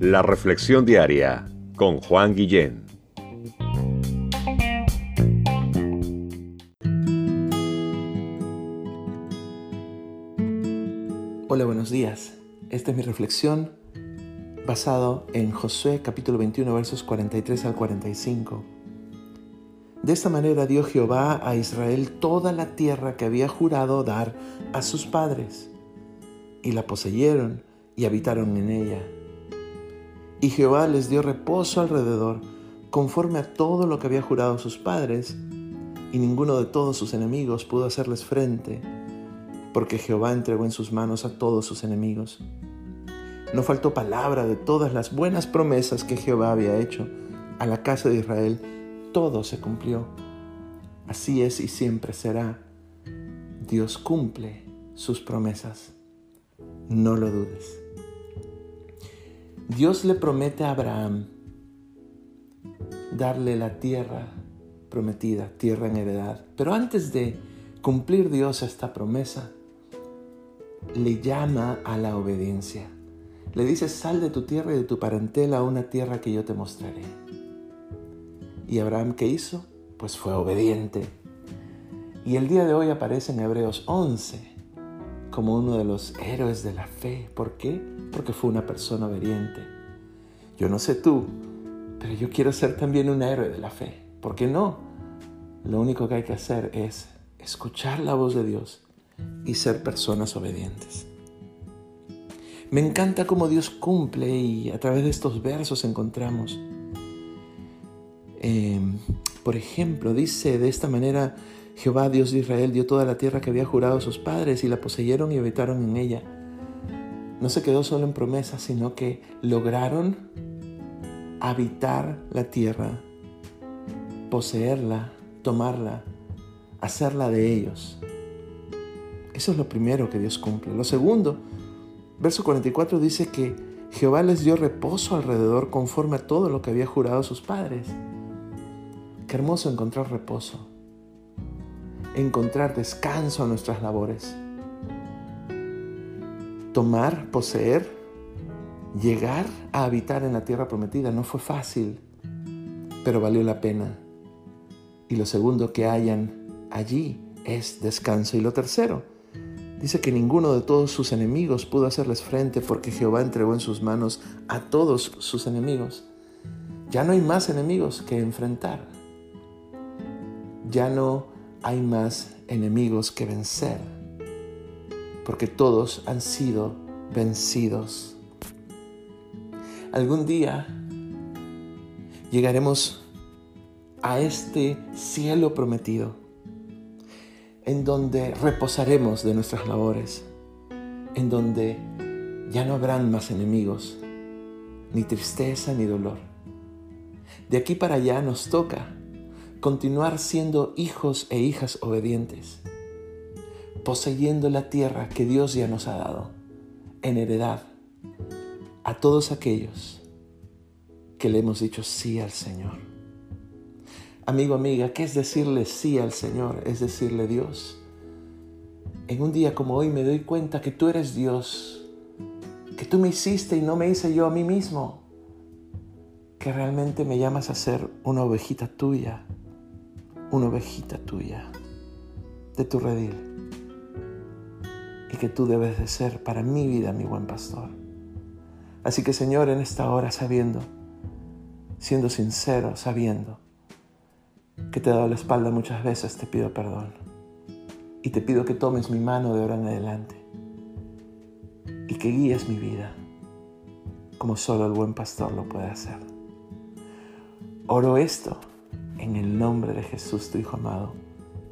La Reflexión Diaria con Juan Guillén. Hola, buenos días. Esta es mi reflexión basado en Josué capítulo 21 versos 43 al 45. De esta manera dio Jehová a Israel toda la tierra que había jurado dar a sus padres, y la poseyeron y habitaron en ella. Y Jehová les dio reposo alrededor, conforme a todo lo que había jurado sus padres, y ninguno de todos sus enemigos pudo hacerles frente, porque Jehová entregó en sus manos a todos sus enemigos. No faltó palabra de todas las buenas promesas que Jehová había hecho a la casa de Israel, todo se cumplió. Así es y siempre será. Dios cumple sus promesas. No lo dudes. Dios le promete a Abraham darle la tierra prometida, tierra en heredad. Pero antes de cumplir Dios esta promesa, le llama a la obediencia. Le dice, sal de tu tierra y de tu parentela a una tierra que yo te mostraré. ¿Y Abraham qué hizo? Pues fue obediente. Y el día de hoy aparece en Hebreos 11 como uno de los héroes de la fe. ¿Por qué? Porque fue una persona obediente. Yo no sé tú, pero yo quiero ser también un héroe de la fe. ¿Por qué no? Lo único que hay que hacer es escuchar la voz de Dios y ser personas obedientes. Me encanta cómo Dios cumple y a través de estos versos encontramos. Eh, por ejemplo, dice de esta manera Jehová, Dios de Israel, dio toda la tierra que había jurado a sus padres y la poseyeron y habitaron en ella. No se quedó solo en promesa, sino que lograron habitar la tierra, poseerla, tomarla, hacerla de ellos. Eso es lo primero que Dios cumple. Lo segundo, verso 44 dice que Jehová les dio reposo alrededor conforme a todo lo que había jurado a sus padres. Qué hermoso encontrar reposo encontrar descanso a nuestras labores. Tomar, poseer, llegar a habitar en la tierra prometida no fue fácil, pero valió la pena. Y lo segundo que hayan allí es descanso. Y lo tercero, dice que ninguno de todos sus enemigos pudo hacerles frente porque Jehová entregó en sus manos a todos sus enemigos. Ya no hay más enemigos que enfrentar. Ya no hay más enemigos que vencer, porque todos han sido vencidos. Algún día llegaremos a este cielo prometido, en donde reposaremos de nuestras labores, en donde ya no habrán más enemigos, ni tristeza ni dolor. De aquí para allá nos toca continuar siendo hijos e hijas obedientes, poseyendo la tierra que Dios ya nos ha dado en heredad a todos aquellos que le hemos dicho sí al Señor. Amigo, amiga, ¿qué es decirle sí al Señor? Es decirle Dios. En un día como hoy me doy cuenta que tú eres Dios, que tú me hiciste y no me hice yo a mí mismo, que realmente me llamas a ser una ovejita tuya, una ovejita tuya, de tu redil, y que tú debes de ser para mi vida mi buen pastor. Así que Señor, en esta hora sabiendo, siendo sincero, sabiendo que te he dado la espalda muchas veces, te pido perdón. Y te pido que tomes mi mano de ahora en adelante y que guíes mi vida como solo el buen pastor lo puede hacer. Oro esto en el nombre de Jesús, tu Hijo amado.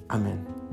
Amén.